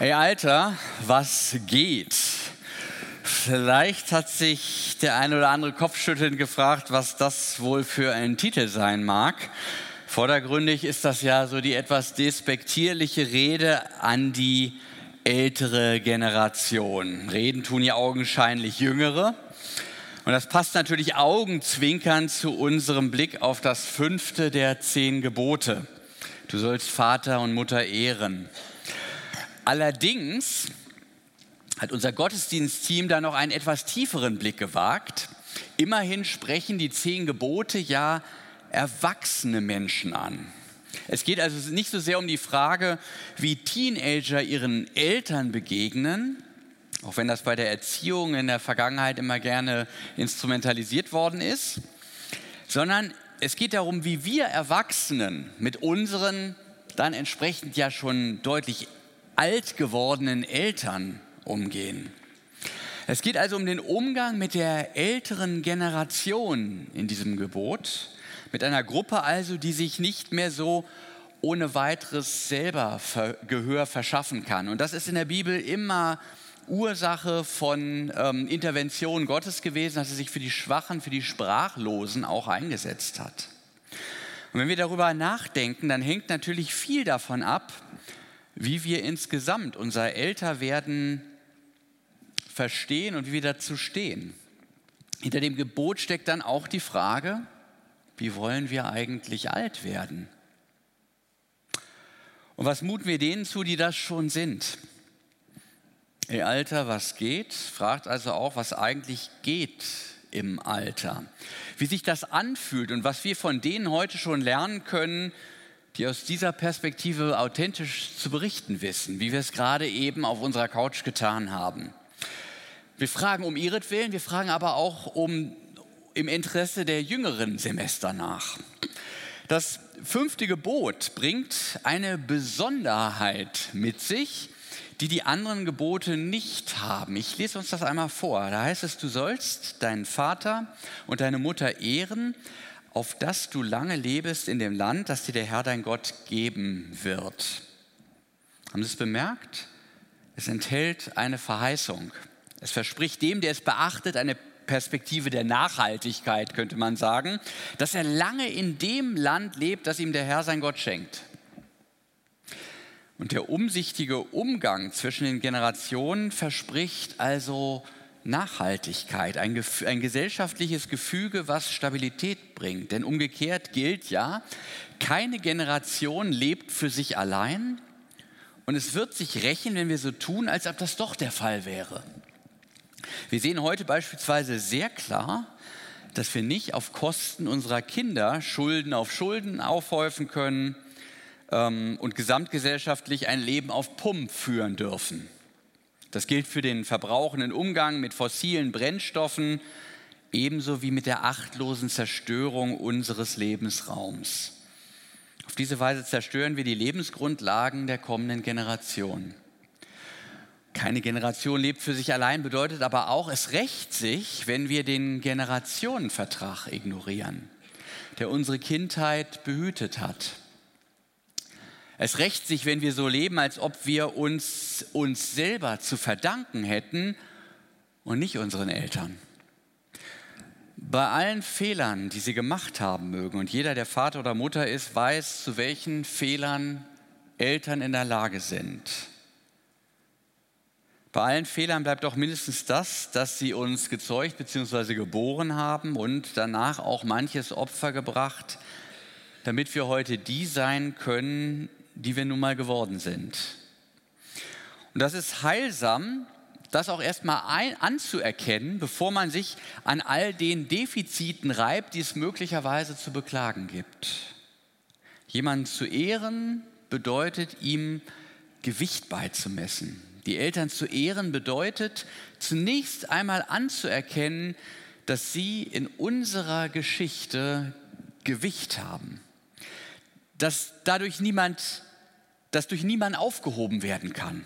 Hey Alter, was geht? Vielleicht hat sich der ein oder andere Kopfschüttelnd gefragt, was das wohl für ein Titel sein mag. Vordergründig ist das ja so die etwas despektierliche Rede an die ältere Generation. Reden tun ja augenscheinlich Jüngere. Und das passt natürlich augenzwinkernd zu unserem Blick auf das fünfte der zehn Gebote. Du sollst Vater und Mutter ehren. Allerdings hat unser Gottesdienstteam da noch einen etwas tieferen Blick gewagt. Immerhin sprechen die zehn Gebote ja erwachsene Menschen an. Es geht also nicht so sehr um die Frage, wie Teenager ihren Eltern begegnen, auch wenn das bei der Erziehung in der Vergangenheit immer gerne instrumentalisiert worden ist, sondern es geht darum, wie wir Erwachsenen mit unseren dann entsprechend ja schon deutlich alt gewordenen Eltern umgehen. Es geht also um den Umgang mit der älteren Generation in diesem Gebot, mit einer Gruppe also, die sich nicht mehr so ohne weiteres selber Gehör verschaffen kann. Und das ist in der Bibel immer Ursache von ähm, Intervention Gottes gewesen, dass er sich für die Schwachen, für die Sprachlosen auch eingesetzt hat. Und wenn wir darüber nachdenken, dann hängt natürlich viel davon ab, wie wir insgesamt unser Älterwerden verstehen und wie wir dazu stehen. Hinter dem Gebot steckt dann auch die Frage, wie wollen wir eigentlich alt werden? Und was muten wir denen zu, die das schon sind? Ihr Alter, was geht? Fragt also auch, was eigentlich geht im Alter. Wie sich das anfühlt und was wir von denen heute schon lernen können, die aus dieser Perspektive authentisch zu berichten wissen, wie wir es gerade eben auf unserer Couch getan haben. Wir fragen um ihretwillen, wir fragen aber auch um im Interesse der jüngeren Semester nach. Das fünfte Gebot bringt eine Besonderheit mit sich, die die anderen Gebote nicht haben. Ich lese uns das einmal vor. Da heißt es, du sollst deinen Vater und deine Mutter ehren auf dass du lange lebst in dem Land, das dir der Herr dein Gott geben wird. Haben Sie es bemerkt? Es enthält eine Verheißung. Es verspricht dem, der es beachtet, eine Perspektive der Nachhaltigkeit, könnte man sagen, dass er lange in dem Land lebt, das ihm der Herr sein Gott schenkt. Und der umsichtige Umgang zwischen den Generationen verspricht also Nachhaltigkeit, ein, ein, gesellschaftliches Gefüge, was Stabilität bringt. Denn umgekehrt gilt ja, keine Generation lebt für sich allein und es wird sich rächen, wenn wir so tun, als ob das doch der Fall wäre. Wir sehen heute beispielsweise sehr klar, dass wir nicht auf Kosten unserer Kinder Schulden auf Schulden aufhäufen können ähm, und gesamtgesellschaftlich ein Leben auf Pump führen dürfen. Das gilt für den verbrauchenden Umgang mit fossilen Brennstoffen, ebenso wie mit der achtlosen Zerstörung unseres Lebensraums. Auf diese Weise zerstören wir die Lebensgrundlagen der kommenden Generation. Keine Generation lebt für sich allein, bedeutet aber auch, es rächt sich, wenn wir den Generationenvertrag ignorieren, der unsere Kindheit behütet hat. Es rächt sich, wenn wir so leben, als ob wir uns uns selber zu verdanken hätten und nicht unseren Eltern. Bei allen Fehlern, die sie gemacht haben mögen, und jeder, der Vater oder Mutter ist, weiß, zu welchen Fehlern Eltern in der Lage sind. Bei allen Fehlern bleibt auch mindestens das, dass sie uns gezeugt bzw. geboren haben und danach auch manches Opfer gebracht, damit wir heute die sein können, die wir nun mal geworden sind. Und das ist heilsam, das auch erstmal anzuerkennen, bevor man sich an all den Defiziten reibt, die es möglicherweise zu beklagen gibt. Jemanden zu ehren bedeutet ihm Gewicht beizumessen. Die Eltern zu ehren bedeutet zunächst einmal anzuerkennen, dass sie in unserer Geschichte Gewicht haben. Dass dadurch niemand das durch niemanden aufgehoben werden kann.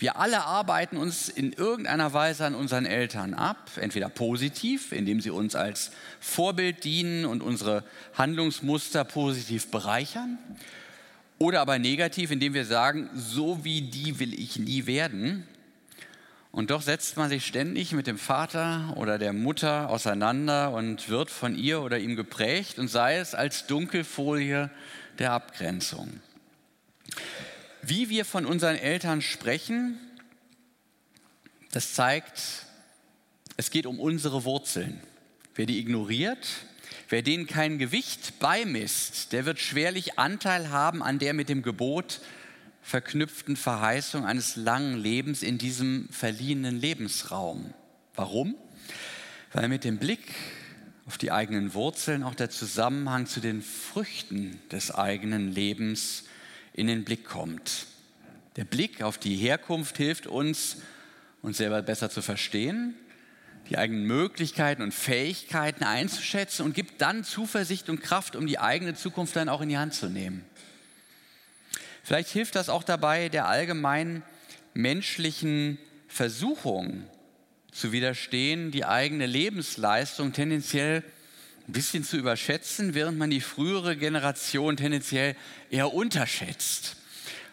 Wir alle arbeiten uns in irgendeiner Weise an unseren Eltern ab, entweder positiv, indem sie uns als Vorbild dienen und unsere Handlungsmuster positiv bereichern, Oder aber negativ, indem wir sagen, so wie die will ich nie werden. Und doch setzt man sich ständig mit dem Vater oder der Mutter auseinander und wird von ihr oder ihm geprägt und sei es als Dunkelfolie der Abgrenzung. Wie wir von unseren Eltern sprechen, das zeigt, es geht um unsere Wurzeln. Wer die ignoriert, wer denen kein Gewicht beimisst, der wird schwerlich Anteil haben an der mit dem Gebot verknüpften Verheißung eines langen Lebens in diesem verliehenen Lebensraum. Warum? Weil mit dem Blick auf die eigenen Wurzeln auch der Zusammenhang zu den Früchten des eigenen Lebens in den Blick kommt. Der Blick auf die Herkunft hilft uns, uns selber besser zu verstehen, die eigenen Möglichkeiten und Fähigkeiten einzuschätzen und gibt dann Zuversicht und Kraft, um die eigene Zukunft dann auch in die Hand zu nehmen. Vielleicht hilft das auch dabei, der allgemeinen menschlichen Versuchung zu widerstehen, die eigene Lebensleistung tendenziell ein bisschen zu überschätzen, während man die frühere Generation tendenziell eher unterschätzt.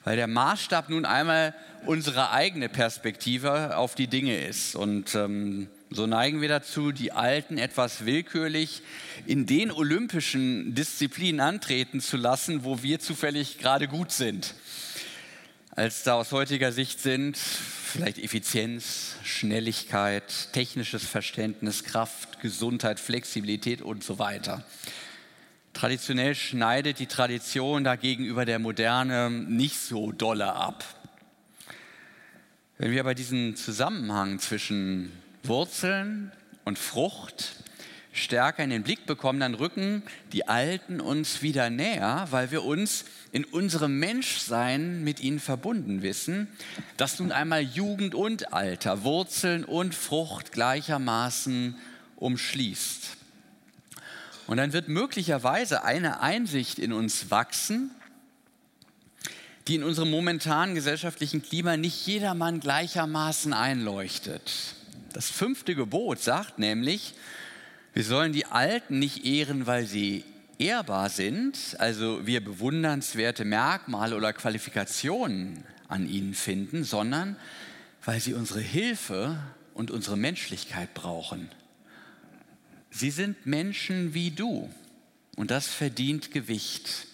Weil der Maßstab nun einmal unsere eigene Perspektive auf die Dinge ist. Und ähm, so neigen wir dazu, die Alten etwas willkürlich in den olympischen Disziplinen antreten zu lassen, wo wir zufällig gerade gut sind. Als da aus heutiger Sicht sind vielleicht Effizienz, Schnelligkeit, technisches Verständnis, Kraft, Gesundheit, Flexibilität und so weiter. Traditionell schneidet die Tradition dagegen über der Moderne nicht so dolle ab. Wenn wir aber diesen Zusammenhang zwischen Wurzeln und Frucht stärker in den Blick bekommen, dann rücken die Alten uns wieder näher, weil wir uns in unserem Menschsein mit ihnen verbunden wissen, dass nun einmal Jugend und Alter, Wurzeln und Frucht gleichermaßen umschließt. Und dann wird möglicherweise eine Einsicht in uns wachsen, die in unserem momentanen gesellschaftlichen Klima nicht jedermann gleichermaßen einleuchtet. Das fünfte Gebot sagt nämlich, wir sollen die Alten nicht ehren, weil sie ehrbar sind, also wir bewundernswerte Merkmale oder Qualifikationen an ihnen finden, sondern weil sie unsere Hilfe und unsere Menschlichkeit brauchen. Sie sind Menschen wie du und das verdient Gewicht.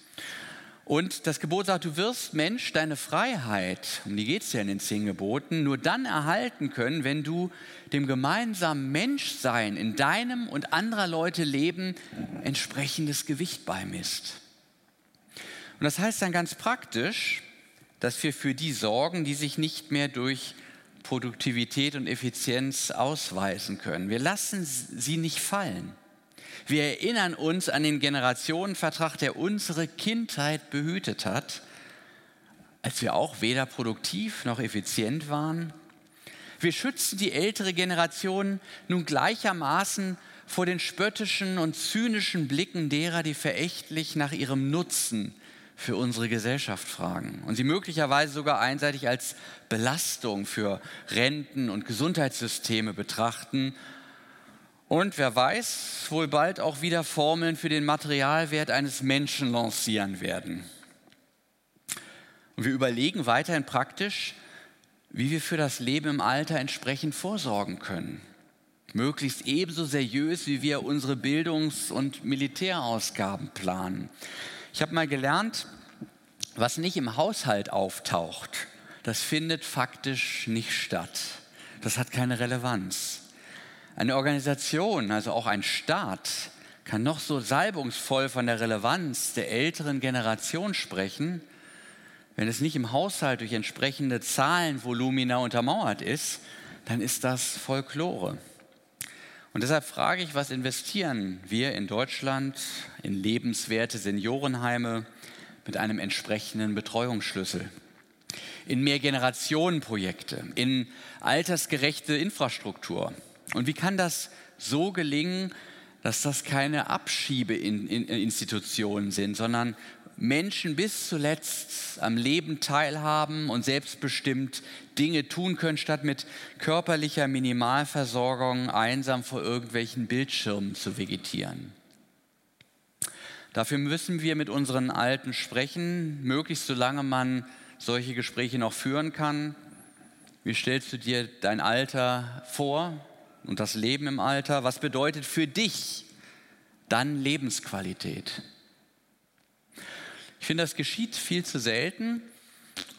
Und das Gebot sagt, du wirst Mensch deine Freiheit, um die geht es ja in den zehn Geboten, nur dann erhalten können, wenn du dem gemeinsamen Menschsein in deinem und anderer Leute Leben entsprechendes Gewicht beimisst. Und das heißt dann ganz praktisch, dass wir für die sorgen, die sich nicht mehr durch Produktivität und Effizienz ausweisen können. Wir lassen sie nicht fallen. Wir erinnern uns an den Generationenvertrag, der unsere Kindheit behütet hat, als wir auch weder produktiv noch effizient waren. Wir schützen die ältere Generation nun gleichermaßen vor den spöttischen und zynischen Blicken derer, die verächtlich nach ihrem Nutzen für unsere Gesellschaft fragen und sie möglicherweise sogar einseitig als Belastung für Renten und Gesundheitssysteme betrachten und wer weiß, wohl bald auch wieder Formeln für den Materialwert eines Menschen lancieren werden. Und wir überlegen weiterhin praktisch, wie wir für das Leben im Alter entsprechend vorsorgen können. Möglichst ebenso seriös, wie wir unsere Bildungs- und Militärausgaben planen. Ich habe mal gelernt, was nicht im Haushalt auftaucht, das findet faktisch nicht statt. Das hat keine Relevanz. Eine Organisation, also auch ein Staat, kann noch so salbungsvoll von der Relevanz der älteren Generation sprechen, wenn es nicht im Haushalt durch entsprechende Zahlenvolumina untermauert ist, dann ist das Folklore. Und deshalb frage ich, was investieren wir in Deutschland in lebenswerte Seniorenheime mit einem entsprechenden Betreuungsschlüssel? In Mehrgenerationenprojekte, in altersgerechte Infrastruktur, und wie kann das so gelingen, dass das keine Abschiebeinstitutionen sind, sondern Menschen bis zuletzt am Leben teilhaben und selbstbestimmt Dinge tun können, statt mit körperlicher Minimalversorgung einsam vor irgendwelchen Bildschirmen zu vegetieren. Dafür müssen wir mit unseren Alten sprechen, möglichst solange man solche Gespräche noch führen kann. Wie stellst du dir dein Alter vor und das Leben im Alter? Was bedeutet für dich dann Lebensqualität? Ich finde, das geschieht viel zu selten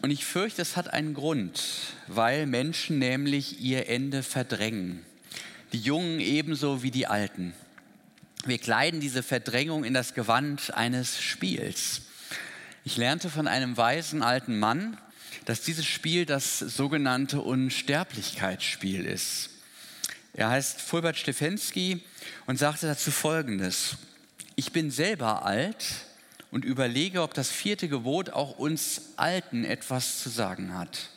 und ich fürchte, es hat einen Grund, weil Menschen nämlich ihr Ende verdrängen. Die Jungen ebenso wie die Alten. Wir kleiden diese Verdrängung in das Gewand eines Spiels. Ich lernte von einem weisen alten Mann, dass dieses Spiel das sogenannte Unsterblichkeitsspiel ist. Er heißt Fulbert Stefensky und sagte dazu Folgendes. Ich bin selber alt und überlege, ob das vierte Gebot auch uns Alten etwas zu sagen hat.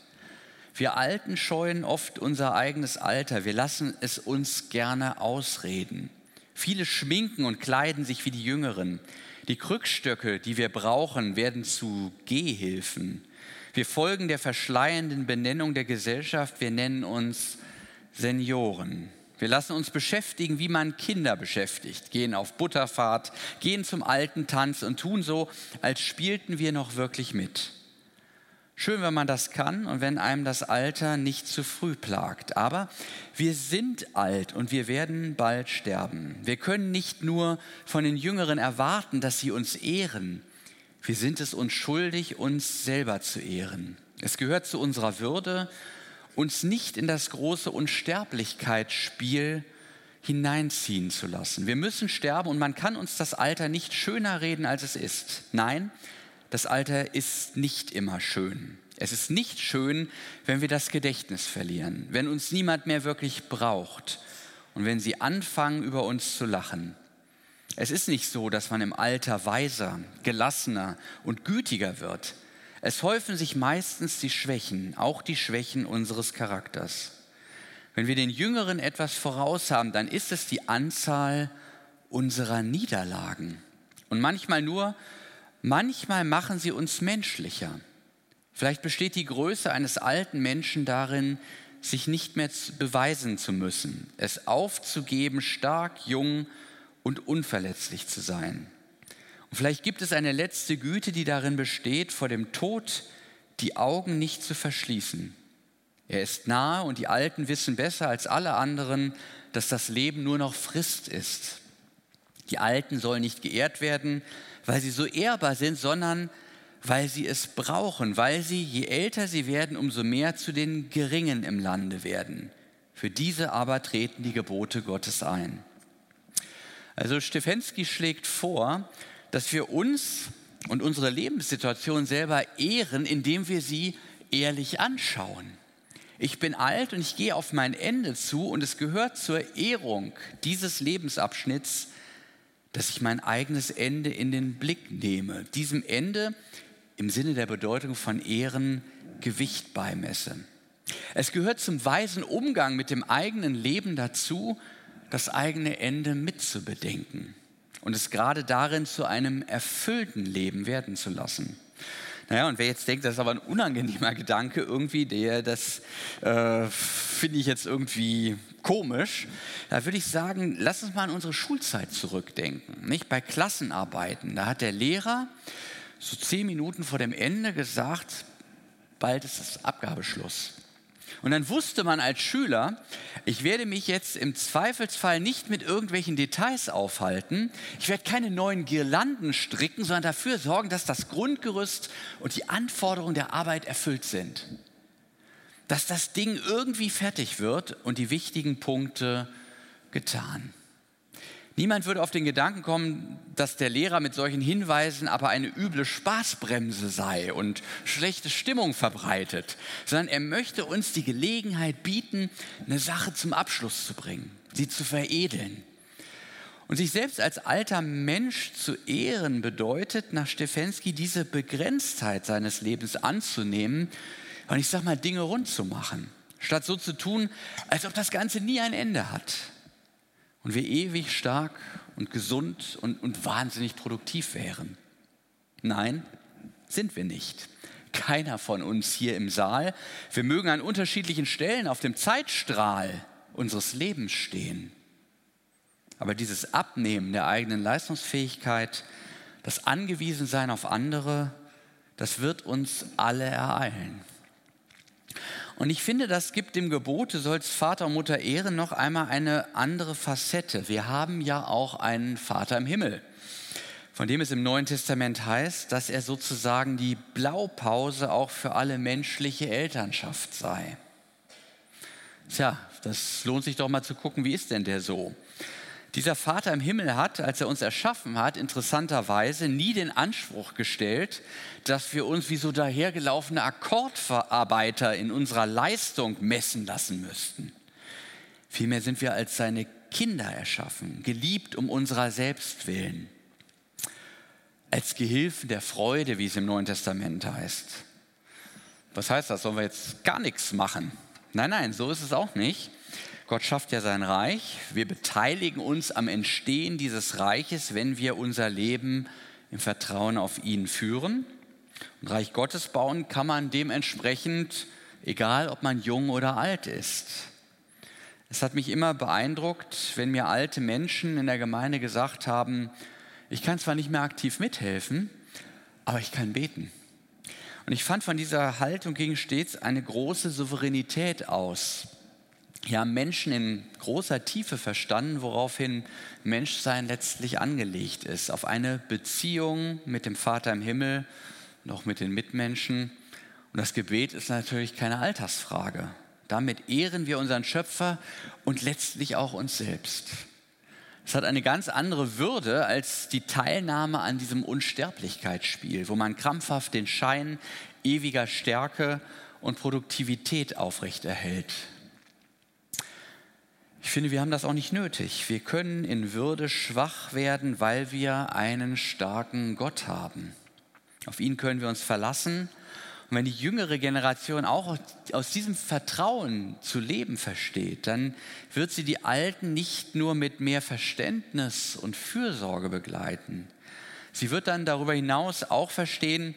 Wir Alten scheuen oft unser eigenes Alter. Wir lassen es uns gerne ausreden. Viele schminken und kleiden sich wie die Jüngeren. Die Krückstöcke, die wir brauchen, werden zu Gehhilfen. Wir folgen der verschleiernden Benennung der Gesellschaft. Wir nennen uns Senioren. Wir lassen uns beschäftigen, wie man Kinder beschäftigt, gehen auf Butterfahrt, gehen zum alten Tanz und tun so, als spielten wir noch wirklich mit. Schön, wenn man das kann und wenn einem das Alter nicht zu früh plagt. Aber wir sind alt und wir werden bald sterben. Wir können nicht nur von den Jüngeren erwarten, dass sie uns ehren. Wir sind es uns schuldig, uns selber zu ehren. Es gehört zu unserer Würde uns nicht in das große Unsterblichkeitsspiel hineinziehen zu lassen. Wir müssen sterben und man kann uns das Alter nicht schöner reden, als es ist. Nein, das Alter ist nicht immer schön. Es ist nicht schön, wenn wir das Gedächtnis verlieren, wenn uns niemand mehr wirklich braucht und wenn sie anfangen, über uns zu lachen. Es ist nicht so, dass man im Alter weiser, gelassener und gütiger wird. Es häufen sich meistens die Schwächen, auch die Schwächen unseres Charakters. Wenn wir den Jüngeren etwas voraus haben, dann ist es die Anzahl unserer Niederlagen. Und manchmal nur, manchmal machen sie uns menschlicher. Vielleicht besteht die Größe eines alten Menschen darin, sich nicht mehr beweisen zu müssen, es aufzugeben, stark, jung und unverletzlich zu sein. Vielleicht gibt es eine letzte Güte, die darin besteht, vor dem Tod die Augen nicht zu verschließen. Er ist nahe und die Alten wissen besser als alle anderen, dass das Leben nur noch Frist ist. Die Alten sollen nicht geehrt werden, weil sie so ehrbar sind, sondern weil sie es brauchen, weil sie, je älter sie werden, umso mehr zu den Geringen im Lande werden. Für diese aber treten die Gebote Gottes ein. Also Stefensky schlägt vor, dass wir uns und unsere Lebenssituation selber ehren, indem wir sie ehrlich anschauen. Ich bin alt und ich gehe auf mein Ende zu und es gehört zur Ehrung dieses Lebensabschnitts, dass ich mein eigenes Ende in den Blick nehme, diesem Ende im Sinne der Bedeutung von Ehren Gewicht beimesse. Es gehört zum weisen Umgang mit dem eigenen Leben dazu, das eigene Ende mitzubedenken und es gerade darin zu einem erfüllten Leben werden zu lassen. Naja, und wer jetzt denkt, das ist aber ein unangenehmer Gedanke irgendwie, der, das äh, finde ich jetzt irgendwie komisch, da würde ich sagen, lass uns mal an unsere Schulzeit zurückdenken. Nicht? Bei Klassenarbeiten, da hat der Lehrer so zehn Minuten vor dem Ende gesagt, bald ist das Abgabeschluss. Und dann wusste man als Schüler, ich werde mich jetzt im Zweifelsfall nicht mit irgendwelchen Details aufhalten. Ich werde keine neuen Girlanden stricken, sondern dafür sorgen, dass das Grundgerüst und die Anforderungen der Arbeit erfüllt sind. Dass das Ding irgendwie fertig wird und die wichtigen Punkte getan. Niemand würde auf den Gedanken kommen, dass der Lehrer mit solchen Hinweisen aber eine üble Spaßbremse sei und schlechte Stimmung verbreitet, sondern er möchte uns die Gelegenheit bieten, eine Sache zum Abschluss zu bringen, sie zu veredeln. Und sich selbst als alter Mensch zu ehren bedeutet nach Stefensky diese Begrenztheit seines Lebens anzunehmen und ich sag mal Dinge rund zu machen, statt so zu tun, als ob das Ganze nie ein Ende hat und wir ewig stark und gesund und, und wahnsinnig produktiv wären. Nein, sind wir nicht. Keiner von uns hier im Saal. Wir mögen an unterschiedlichen Stellen auf dem Zeitstrahl unseres Lebens stehen. Aber dieses Abnehmen der eigenen Leistungsfähigkeit das Angewiesensein auf andere, das wird uns alle ereilen. Und ich finde, das gibt dem Gebot, du sollst Vater und Mutter ehren, noch einmal eine andere Facette. Wir haben ja auch einen Vater im Himmel, von dem es im Neuen Testament heißt, dass er sozusagen die Blaupause auch für alle menschliche Elternschaft sei. Tja, das lohnt sich doch mal zu gucken, wie ist denn der so? Dieser Vater im Himmel hat, als er uns erschaffen hat, interessanterweise nie den Anspruch gestellt, dass wir uns wie so dahergelaufene Akkordverarbeiter in unserer Leistung messen lassen müssten. Vielmehr sind wir als seine Kinder erschaffen, geliebt um unserer selbst willen, als Gehilfen der Freude, wie es im Neuen Testament heißt. Was heißt das? Sollen wir jetzt gar nichts machen? Nein, nein, so ist es auch nicht. Gott schafft ja sein Reich. Wir beteiligen uns am Entstehen dieses Reiches, wenn wir unser Leben im Vertrauen auf ihn führen. Und Reich Gottes bauen kann man dementsprechend, egal ob man jung oder alt ist. Es hat mich immer beeindruckt, wenn mir alte Menschen in der Gemeinde gesagt haben, ich kann zwar nicht mehr aktiv mithelfen, aber ich kann beten. Und ich fand von dieser Haltung ging stets eine große Souveränität aus ja, Menschen in großer Tiefe verstanden, woraufhin Menschsein letztlich angelegt ist, auf eine Beziehung mit dem Vater im Himmel und auch mit den Mitmenschen. Und das Gebet ist natürlich keine Altersfrage. Damit ehren wir unseren Schöpfer und letztlich auch uns selbst. Es hat eine ganz andere Würde als die Teilnahme an diesem Unsterblichkeitsspiel, wo man krampfhaft den Schein ewiger Stärke und Produktivität aufrechterhält. Ich finde, wir haben das auch nicht nötig. Wir können in Würde schwach werden, weil wir einen starken Gott haben. Auf ihn können wir uns verlassen. Und wenn die jüngere Generation auch aus diesem Vertrauen zu leben versteht, dann wird sie die Alten nicht nur mit mehr Verständnis und Fürsorge begleiten. Sie wird dann darüber hinaus auch verstehen,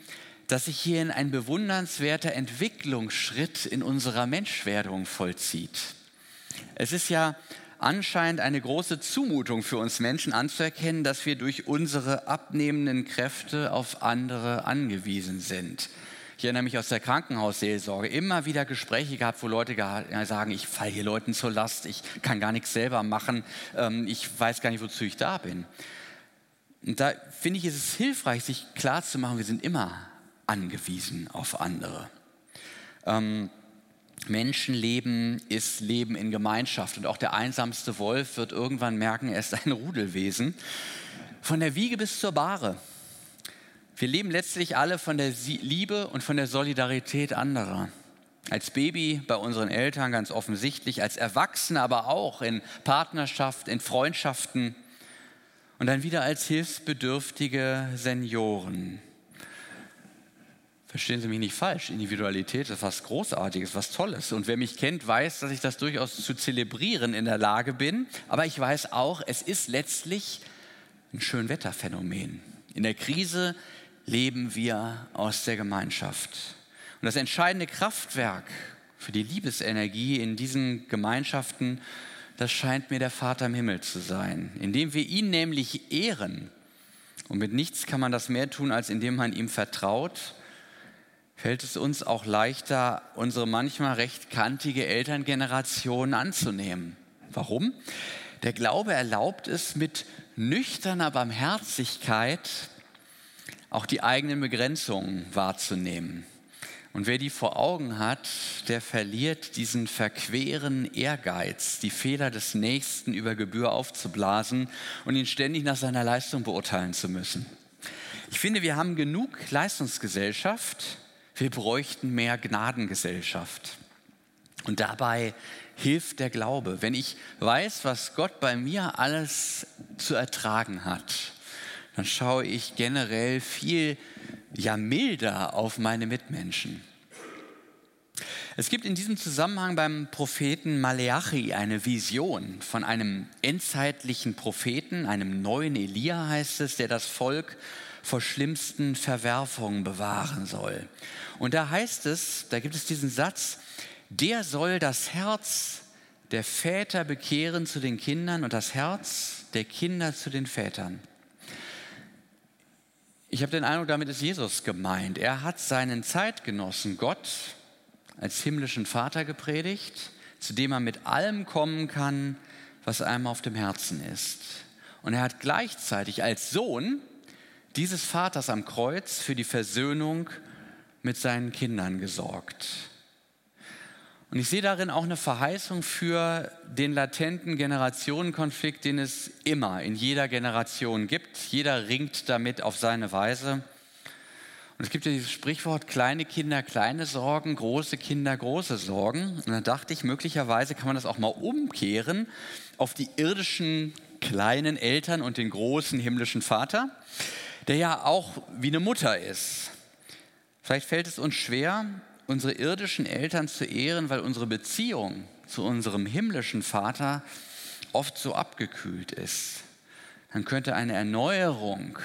dass sich hierin ein bewundernswerter Entwicklungsschritt in unserer Menschwerdung vollzieht. Es ist ja anscheinend eine große Zumutung für uns Menschen anzuerkennen, dass wir durch unsere abnehmenden Kräfte auf andere angewiesen sind. Ich erinnere mich aus der Krankenhausseelsorge immer wieder Gespräche gehabt, wo Leute sagen, ich falle hier Leuten zur Last, ich kann gar nichts selber machen, ähm, ich weiß gar nicht, wozu ich da bin. Und da finde ich, ist es hilfreich, sich klarzumachen, wir sind immer angewiesen auf andere. Ähm, Menschenleben ist Leben in Gemeinschaft und auch der einsamste Wolf wird irgendwann merken, er ist ein Rudelwesen. Von der Wiege bis zur Bahre. Wir leben letztlich alle von der Liebe und von der Solidarität anderer. Als Baby bei unseren Eltern ganz offensichtlich, als Erwachsene aber auch in Partnerschaft, in Freundschaften und dann wieder als hilfsbedürftige Senioren. Verstehen Sie mich nicht falsch, Individualität ist was Großartiges, was Tolles. Und wer mich kennt, weiß, dass ich das durchaus zu zelebrieren in der Lage bin. Aber ich weiß auch, es ist letztlich ein Schönwetterphänomen. In der Krise leben wir aus der Gemeinschaft. Und das entscheidende Kraftwerk für die Liebesenergie in diesen Gemeinschaften, das scheint mir der Vater im Himmel zu sein, indem wir ihn nämlich ehren. Und mit nichts kann man das mehr tun, als indem man ihm vertraut fällt es uns auch leichter, unsere manchmal recht kantige Elterngeneration anzunehmen. Warum? Der Glaube erlaubt es, mit nüchterner Barmherzigkeit auch die eigenen Begrenzungen wahrzunehmen. Und wer die vor Augen hat, der verliert diesen verqueren Ehrgeiz, die Fehler des Nächsten über Gebühr aufzublasen und ihn ständig nach seiner Leistung beurteilen zu müssen. Ich finde, wir haben genug Leistungsgesellschaft, wir bräuchten mehr Gnadengesellschaft. Und dabei hilft der Glaube. Wenn ich weiß, was Gott bei mir alles zu ertragen hat, dann schaue ich generell viel ja milder auf meine Mitmenschen. Es gibt in diesem Zusammenhang beim Propheten Maleachi eine Vision von einem endzeitlichen Propheten, einem neuen Elia heißt es, der das Volk vor schlimmsten Verwerfungen bewahren soll. Und da heißt es, da gibt es diesen Satz, der soll das Herz der Väter bekehren zu den Kindern und das Herz der Kinder zu den Vätern. Ich habe den Eindruck, damit ist Jesus gemeint. Er hat seinen Zeitgenossen Gott als himmlischen Vater gepredigt, zu dem er mit allem kommen kann, was einem auf dem Herzen ist. Und er hat gleichzeitig als Sohn dieses Vaters am Kreuz für die Versöhnung mit seinen Kindern gesorgt. Und ich sehe darin auch eine Verheißung für den latenten Generationenkonflikt, den es immer in jeder Generation gibt. Jeder ringt damit auf seine Weise. Und es gibt ja dieses Sprichwort, kleine Kinder, kleine Sorgen, große Kinder, große Sorgen. Und dann dachte ich, möglicherweise kann man das auch mal umkehren auf die irdischen kleinen Eltern und den großen himmlischen Vater, der ja auch wie eine Mutter ist. Vielleicht fällt es uns schwer, unsere irdischen Eltern zu ehren, weil unsere Beziehung zu unserem himmlischen Vater oft so abgekühlt ist. Dann könnte eine Erneuerung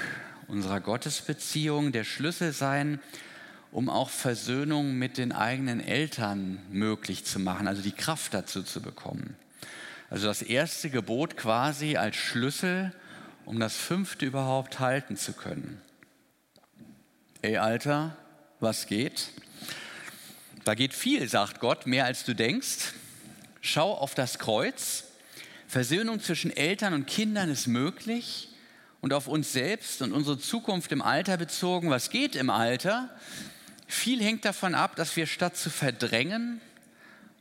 unserer Gottesbeziehung der Schlüssel sein, um auch Versöhnung mit den eigenen Eltern möglich zu machen, also die Kraft dazu zu bekommen. Also das erste Gebot quasi als Schlüssel, um das fünfte überhaupt halten zu können. Ey Alter, was geht? Da geht viel, sagt Gott, mehr als du denkst. Schau auf das Kreuz. Versöhnung zwischen Eltern und Kindern ist möglich. Und auf uns selbst und unsere Zukunft im Alter bezogen, was geht im Alter? Viel hängt davon ab, dass wir statt zu verdrängen,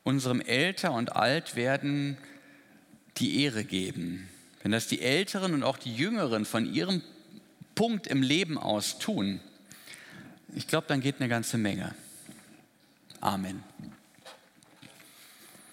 unserem Älter und Altwerden die Ehre geben. Wenn das die Älteren und auch die Jüngeren von ihrem Punkt im Leben aus tun, ich glaube, dann geht eine ganze Menge. Amen.